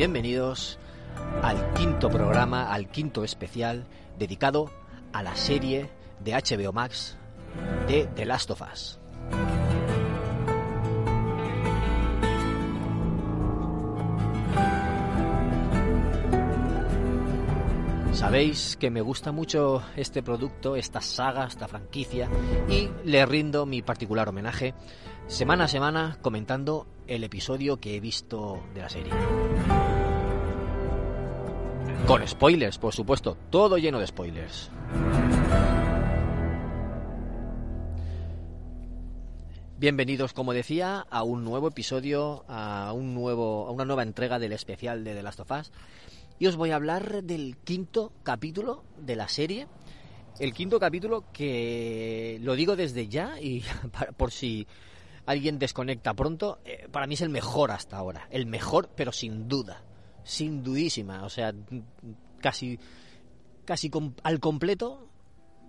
Bienvenidos al quinto programa, al quinto especial dedicado a la serie de HBO Max de The Last of Us. Sabéis que me gusta mucho este producto, esta saga, esta franquicia y le rindo mi particular homenaje semana a semana comentando el episodio que he visto de la serie. Con spoilers, por supuesto, todo lleno de spoilers. Bienvenidos, como decía, a un nuevo episodio, a un nuevo, a una nueva entrega del especial de The Last of Us. Y os voy a hablar del quinto capítulo de la serie. El quinto capítulo que lo digo desde ya y por si alguien desconecta pronto, eh, para mí es el mejor hasta ahora. El mejor, pero sin duda. Sin dudísima. O sea, casi, casi al completo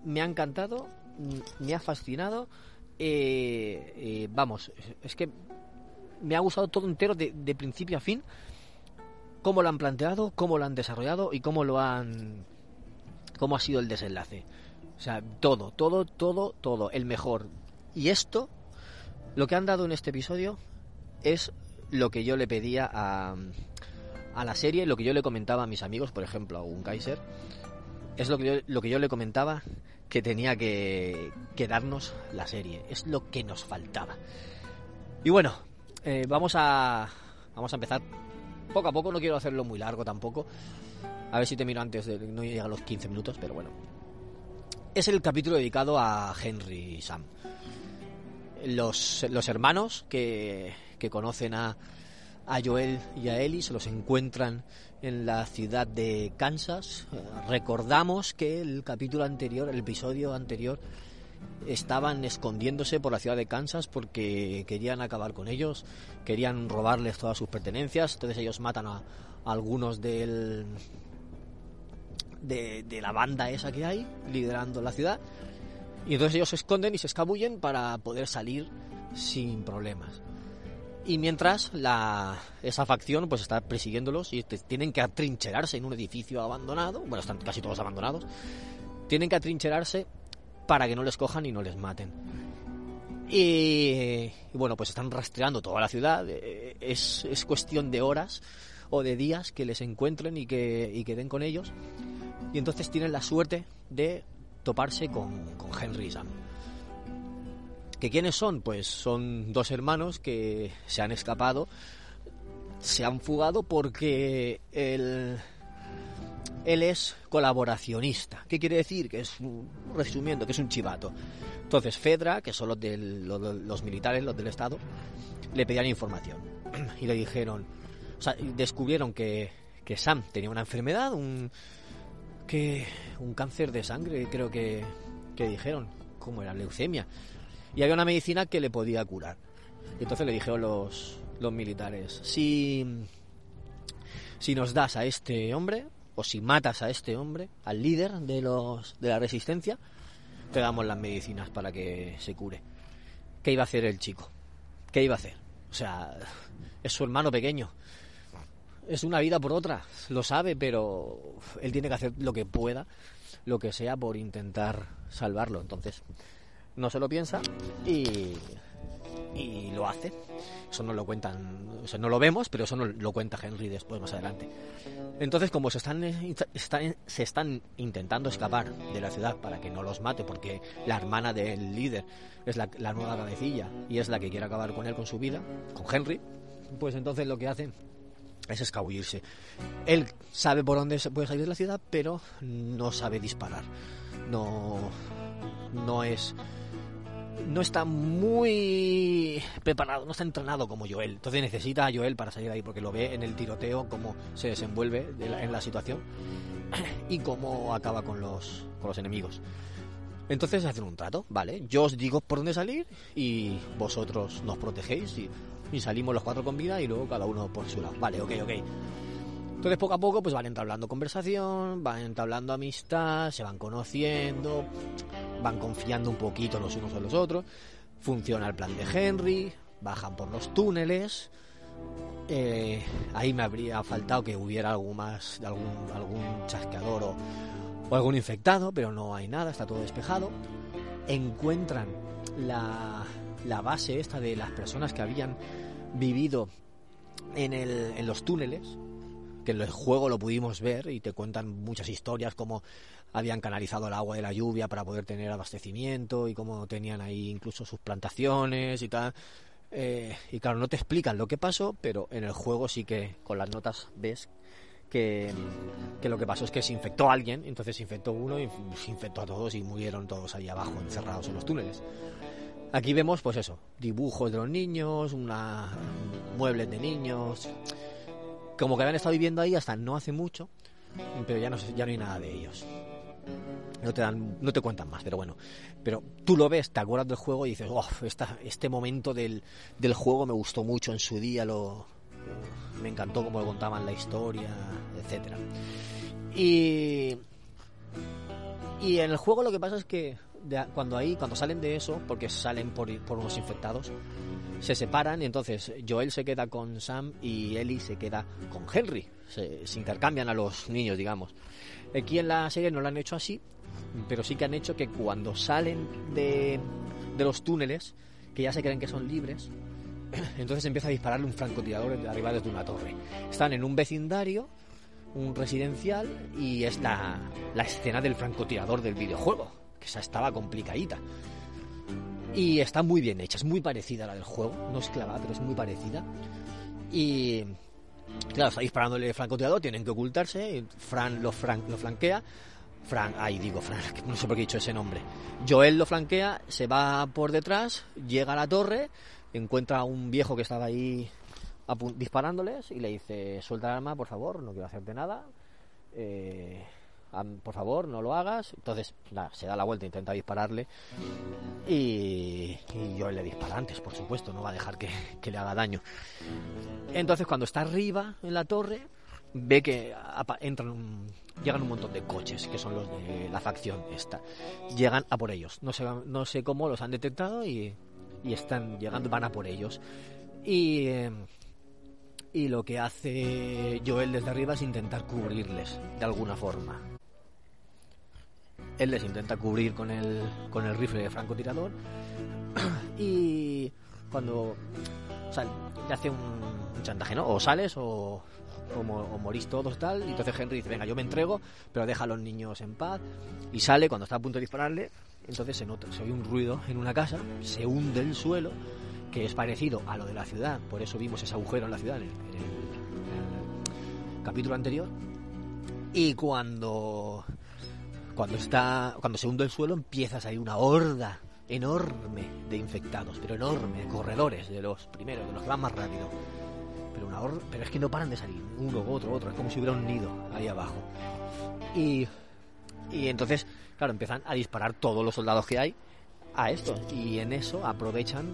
me ha encantado, me ha fascinado eh, eh, vamos, es que me ha gustado todo entero de, principio a fin, cómo lo han planteado, cómo lo han desarrollado y cómo lo han, cómo ha sido el desenlace. O sea, todo, todo, todo, todo, el mejor. Y esto, lo que han dado en este episodio, es lo que yo le pedía a, a la serie, lo que yo le comentaba a mis amigos, por ejemplo, a un Kaiser, es lo que yo, lo que yo le comentaba que tenía que, darnos la serie. Es lo que nos faltaba. Y bueno, eh, vamos a vamos a empezar poco a poco. No quiero hacerlo muy largo tampoco. A ver si te miro antes de no llegar a los 15 minutos, pero bueno. Es el capítulo dedicado a Henry y Sam. Los, los hermanos que, que conocen a, a Joel y a Ellie, se los encuentran en la ciudad de Kansas. Recordamos que el capítulo anterior, el episodio anterior, estaban escondiéndose por la ciudad de Kansas porque querían acabar con ellos, querían robarles todas sus pertenencias, entonces ellos matan a, algunos del, de, de, la banda esa que hay, liderando la ciudad, y entonces ellos se esconden y se escabullen para poder salir sin problemas. Y mientras la, esa facción pues está persiguiéndolos y tienen que atrincherarse en un edificio abandonado, bueno, están casi todos abandonados, tienen que atrincherarse para que no les cojan y no les maten. Y, bueno, pues están rastreando toda la ciudad, eh, es, es, cuestión de horas o de días que les encuentren y que, y den con ellos. Y entonces tienen la suerte de toparse con, con Henry Sam. ¿Que quiénes son? Pues son dos hermanos que se han escapado, se han fugado porque él, él es colaboracionista. ¿Qué quiere decir? Que es, resumiendo, que es un chivato. Entonces Fedra, que son los, los, militares, los del Estado, le pedían información y le dijeron, o sea, descubrieron que, que Sam tenía una enfermedad, un, que, un cáncer de sangre, creo que, que dijeron, como era leucemia y había una medicina que le podía curar. Y entonces le dijeron los, los militares, si, si nos das a este hombre, o si matas a este hombre, al líder de, los, de la resistencia, te damos las medicinas para que se cure. ¿Qué iba a hacer el chico? ¿Qué iba a hacer? O sea, es su hermano pequeño. Es una vida por otra, lo sabe, pero él tiene que hacer lo que pueda, lo que sea por intentar salvarlo. Entonces, no se lo piensa y, y lo hace. Eso no lo cuentan, no lo vemos, pero eso no lo cuenta Henry después, más adelante. Entonces, como se están, están, se están intentando escapar de la ciudad para que no los mate, porque la hermana del líder es la, la nueva cabecilla y es la que quiere acabar con él, con su vida, con Henry, pues entonces lo que hacen es escabullirse. Él sabe por dónde se puede salir de la ciudad, pero no sabe disparar. No, no es no está muy preparado, no está entrenado como Joel. Entonces necesita a Joel para salir de ahí porque lo ve en el tiroteo cómo se desenvuelve en la situación y cómo acaba con los, con los enemigos. Entonces hacen un trato, ¿vale? Yo os digo por dónde salir y vosotros nos protegéis y, y salimos los cuatro con vida y luego cada uno por su lado. Vale, ok, ok. Entonces poco a poco pues van entablando conversación, van entablando amistad, se van conociendo, van confiando un poquito los unos en los otros. Funciona el plan de Henry, bajan por los túneles, eh, ahí me habría faltado que hubiera algo más, algún, algún chasqueador o, o algún infectado, pero no hay nada, está todo despejado. Encuentran la, la base esta de las personas que habían vivido en, el, en los túneles, que en el juego lo pudimos ver y te cuentan muchas historias como habían canalizado el agua de la lluvia para poder tener abastecimiento y cómo tenían ahí incluso sus plantaciones y tal. Eh, y claro, no te explican lo que pasó, pero en el juego sí que con las notas ves que, que, lo que pasó es que se infectó a alguien, entonces se infectó uno y se infectó a todos y murieron todos ahí abajo, encerrados en los túneles. Aquí vemos, pues eso, dibujos de los niños, una, muebles de niños, como que habían estado viviendo ahí hasta no hace mucho, pero ya no, ya no hay nada de ellos. No te, dan, no te cuentan más, pero bueno. Pero tú lo ves, te acuerdas del juego y dices, oh, esta, este momento del, del juego me gustó mucho en su día, lo, me encantó cómo lo contaban la historia, etcétera. Y, y en el juego lo que pasa es que de, cuando ahí, cuando salen de eso, porque salen por, por unos infectados, se separan y entonces Joel se queda con Sam y Ellie se queda con Henry. Se, se, intercambian a los niños, digamos. Aquí en la serie no lo han hecho así, pero sí que han hecho que cuando salen de, de los túneles, que ya se creen que son libres, entonces empieza a dispararle un francotirador arriba desde una torre. Están en un vecindario, un residencial, y es la, la escena del francotirador del videojuego, que esa estaba complicadita. Y está muy bien hecha, es muy parecida a la del juego, no es clavada, pero es muy parecida. Y claro, está disparándole francotirador, tienen que ocultarse, Fran lo, fran, lo flanquea. Fran, ahí digo Fran, no sé por qué he dicho ese nombre. Joel lo flanquea, se va por detrás, llega a la torre, encuentra a un viejo que estaba ahí disparándoles y le dice, suelta el arma, por favor, no quiero hacerte nada. Eh, por favor, no lo hagas. Entonces, se da la vuelta, intenta dispararle. Y, y yo le dispara antes, por supuesto, no va a dejar que, que, le haga daño. Entonces, cuando está arriba en la torre, ve que entran llegan un montón de coches, que son los de la facción esta. Llegan a por ellos. No sé, no sé cómo los han detectado y, y están llegando, van a por ellos. Y. Eh, y lo que hace Joel desde arriba es intentar cubrirles de alguna forma. Él les intenta cubrir con el, con el rifle de francotirador y cuando o sea, le hace un, chantaje, ¿no? O sales o, morís todos tal. Y entonces Henry dice, venga, yo me entrego, pero deja a los niños en paz. Y sale cuando está a punto de dispararle. Entonces se nota, se oye un ruido en una casa, se hunde el suelo que es parecido a lo de la ciudad, por eso vimos ese agujero en la ciudad en el capítulo anterior. Y cuando cuando está cuando se hunde el suelo empieza a salir una horda enorme de infectados, pero enorme, de corredores, de los primeros, de los que van más rápido. Pero una horda, pero es que no paran de salir, uno, otro, otro, es como si hubiera un nido ahí abajo. Y y entonces, claro, empiezan a disparar todos los soldados que hay a esto y en eso aprovechan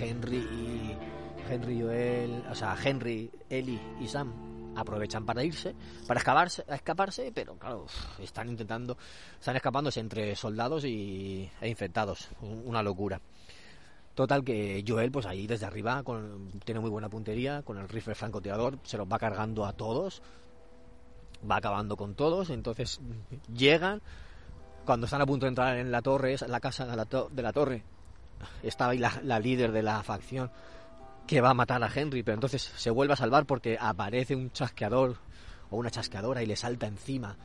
Henry y Henry Joel, o sea, Henry, Ellie y Sam aprovechan para irse, para escaparse, escaparse, pero claro, están intentando, están escapándose entre soldados y, e infectados, una locura. Total que Joel, pues ahí desde arriba, tiene muy buena puntería, con el rifle francotirador, se los va cargando a todos, va acabando con todos, entonces llegan, cuando están a punto de entrar en la torre, en la casa de la, torre, estaba ahí la, líder de la facción que va a matar a Henry, pero entonces se vuelve a salvar porque aparece un chasqueador o una chasqueadora y le salta encima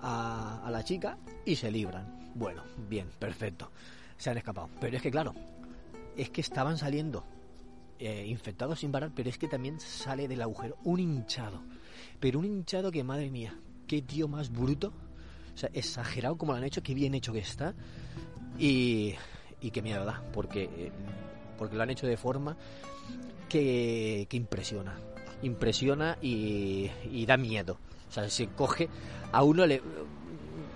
a, la chica y se libran. Bueno, bien, perfecto. Se han escapado. Pero es que claro, es que estaban saliendo eh, infectados sin parar, pero es que también sale del agujero un hinchado. Pero un hinchado que, madre mía, qué tío más bruto o sea, exagerado como lo han hecho, qué bien hecho que está. Y, y qué miedo da, porque, porque lo han hecho de forma que, que impresiona. Impresiona y, da miedo. O sea, se coge a uno, le,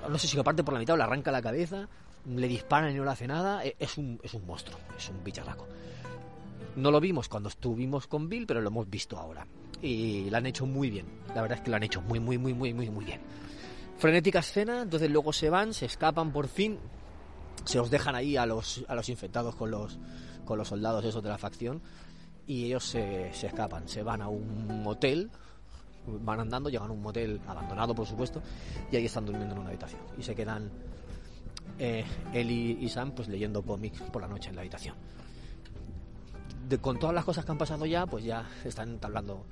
no sé si lo parte por la mitad o le arranca la cabeza, le disparan y no le hace nada. E, es un, es un monstruo, es un bicharraco. No lo vimos cuando estuvimos con Bill, pero lo hemos visto ahora. Y lo han hecho muy bien. La verdad es que lo han hecho muy, muy, muy, muy, muy, muy bien frenética escena, entonces luego se van, se escapan por fin, se los dejan ahí a los, a los infectados con los, con los soldados esos de la facción y ellos se, se escapan, se van a un motel, van andando, llegan a un motel abandonado, por supuesto, y ahí están durmiendo en una habitación. Y se quedan eh, él y, Sam pues leyendo cómics por la noche en la habitación. Con todas las cosas que han pasado ya, pues ya están hablando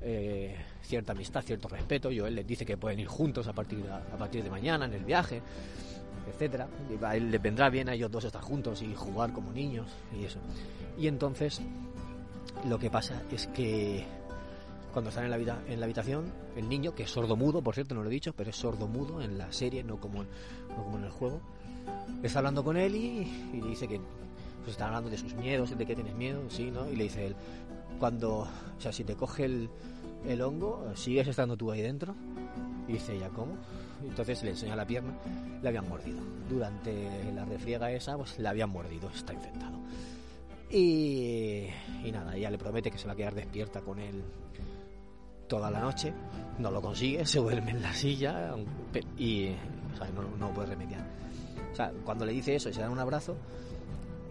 eh, cierta amistad, cierto respeto. Yo él les dice que pueden ir juntos a partir a partir de mañana en el viaje, etcétera. Les vendrá bien a ellos dos estar juntos y jugar como niños y eso. Y entonces lo que pasa es que cuando están en la, vida, en la habitación, el niño, que es sordo-mudo, por cierto, no lo he dicho, pero es sordo-mudo en la serie, no como, no como en el juego, está hablando con él y, le dice que pues está hablando de sus miedos, de que tienes miedo, sí, ¿no? Y le dice él, cuando, o sea, si te coge el, el hongo, ¿sigues estando tú ahí dentro? Y dice ella, ¿cómo? Entonces le enseña la pierna, le habían mordido. Durante la refriega esa, pues le habían mordido, está infectado. Y, y nada, ella le promete que se va a quedar despierta con él toda la noche, no lo consigue, se duerme en la silla y no, no, puede remediar. O sea, cuando le dice eso y se dan un abrazo,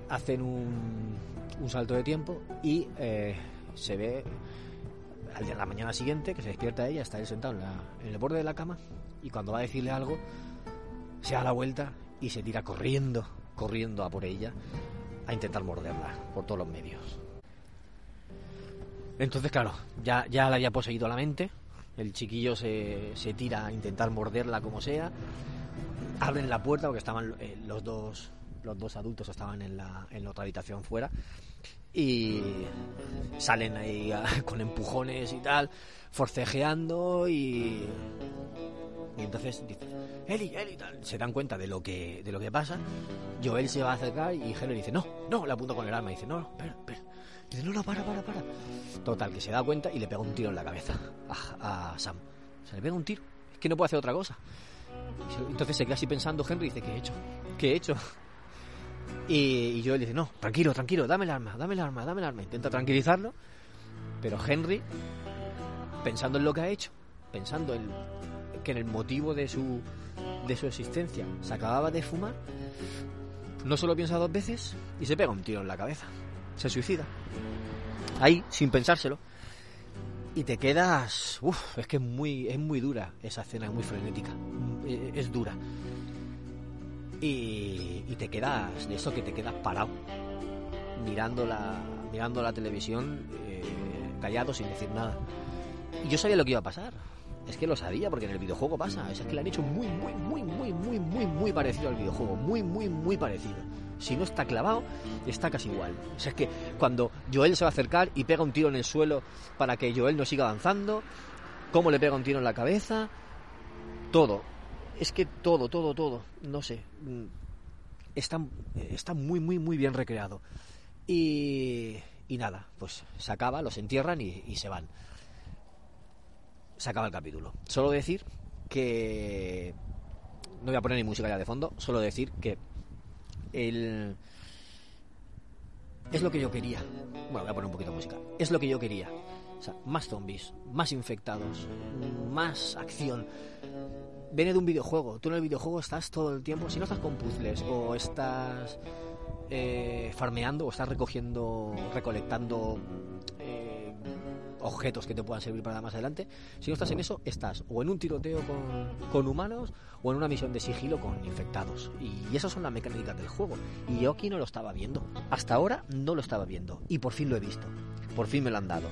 hacen un, un salto de tiempo y eh, se ve al día de la mañana siguiente que se despierta ella, está él sentado en, la, en el borde de la cama y cuando va a decirle algo, se da la vuelta y se tira corriendo, corriendo a por ella a intentar morderla por todos los medios. Entonces, claro, ya, ya la había poseído la mente. El chiquillo se, se tira a intentar morderla como sea. Abren la puerta porque estaban eh, los dos los dos adultos estaban en la, en otra habitación fuera y salen ahí con empujones y tal, forcejeando y entonces dicen, Eli, Eli, tal. se dan cuenta de lo que de lo que pasa. Joel se va a acercar y Henry dice, no, no, le apunta con el arma y dice, no, no. Dice, no, para, para, para. Total, que se da cuenta y le pega un tiro en la cabeza a, Sam. Se le pega un tiro. Es que no puede hacer otra cosa. Entonces se queda así pensando Henry y dice, ¿qué he hecho? ¿Qué he hecho? Y, yo le dice, no, tranquilo, tranquilo, dame el arma, dame el arma, dame el arma. Intenta tranquilizarlo. Pero Henry, pensando en lo que ha hecho, pensando en que en el motivo de su, de su existencia se acababa de fumar, no solo piensa dos veces y se pega un tiro en la cabeza se suicida. Ahí, sin pensárselo. Y te quedas... Uf, es que es muy, es muy dura esa escena, es muy frenética. Es dura. Y, y te quedas, de eso que te quedas parado, mirando la, mirando la televisión, eh, callado, sin decir nada. Y yo sabía lo que iba a pasar. Es que lo sabía porque en el videojuego pasa. Es que le han hecho muy, muy, muy, muy, muy, muy, muy parecido al videojuego. Muy, muy, muy parecido. Si no está clavado, está casi igual. O sea, es que cuando Joel se va a acercar y pega un tiro en el suelo para que Joel no siga avanzando, cómo le pega un tiro en la cabeza, todo. Es que todo, todo, todo, no sé. Mm, está, está muy, muy, muy bien recreado. Y, nada, pues se acaba, los entierran y se van. Se acaba el capítulo. Solo decir que... No voy a poner ni música ya de fondo, solo decir que el... Es lo que yo quería. Bueno, voy a poner un poquito de música. Es lo que yo quería. O sea, más zombies, más infectados, más acción. Viene de un videojuego. Tú en el videojuego estás todo el tiempo, si no estás con puzzles o estás eh, farmeando o estás recogiendo, recolectando objetos que te puedan servir para más adelante. Si no estás en eso, estás o en un tiroteo con, humanos o en una misión de sigilo con infectados. Y esas son las mecánicas del juego. Y yo aquí no lo estaba viendo. Hasta ahora no lo estaba viendo. Y por fin lo he visto. Por fin me lo han dado.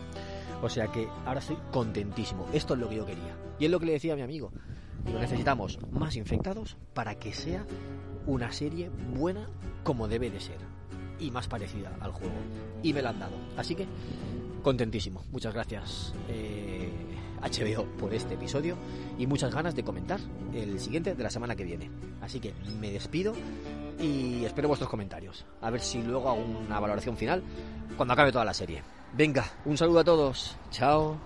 O sea que ahora estoy contentísimo. Esto es lo que yo quería. Y es lo que le decía a mi amigo. Necesitamos más infectados para que sea una serie buena como debe de ser. Y más parecida al juego. Y me lo han dado. Así que contentísimo. Muchas gracias HBO eh, por este episodio y muchas ganas de comentar el siguiente de la semana que viene. Así que me despido y espero vuestros comentarios. A ver si luego hago una valoración final cuando acabe toda la serie. Venga, un saludo a todos. Chao.